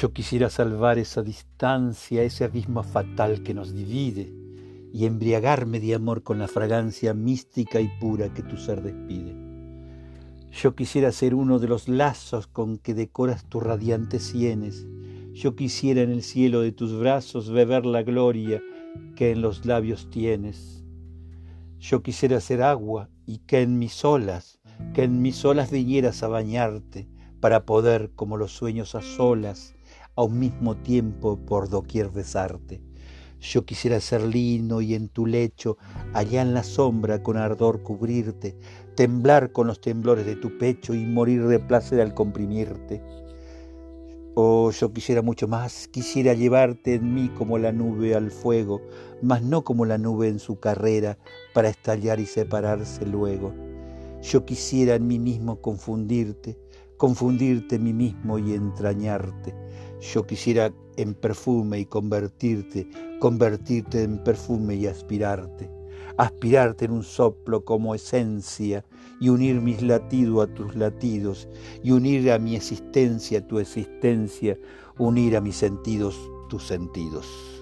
Yo quisiera salvar esa distancia, ese abismo fatal que nos divide, y embriagarme de amor con la fragancia mística y pura que tu ser despide. Yo quisiera ser uno de los lazos con que decoras tus radiantes sienes. Yo quisiera en el cielo de tus brazos beber la gloria que en los labios tienes. Yo quisiera ser agua y que en mis olas, que en mis olas vinieras a bañarte, para poder, como los sueños a solas, a un mismo tiempo por doquier besarte. Yo quisiera ser lino y en tu lecho, allá en la sombra, con ardor cubrirte, temblar con los temblores de tu pecho y morir de placer al comprimirte. Oh, yo quisiera mucho más, quisiera llevarte en mí como la nube al fuego, mas no como la nube en su carrera, para estallar y separarse luego. Yo quisiera en mí mismo confundirte, confundirte mí mismo y entrañarte. Yo quisiera en perfume y convertirte, convertirte en perfume y aspirarte, aspirarte en un soplo como esencia y unir mis latidos a tus latidos y unir a mi existencia tu existencia, unir a mis sentidos tus sentidos.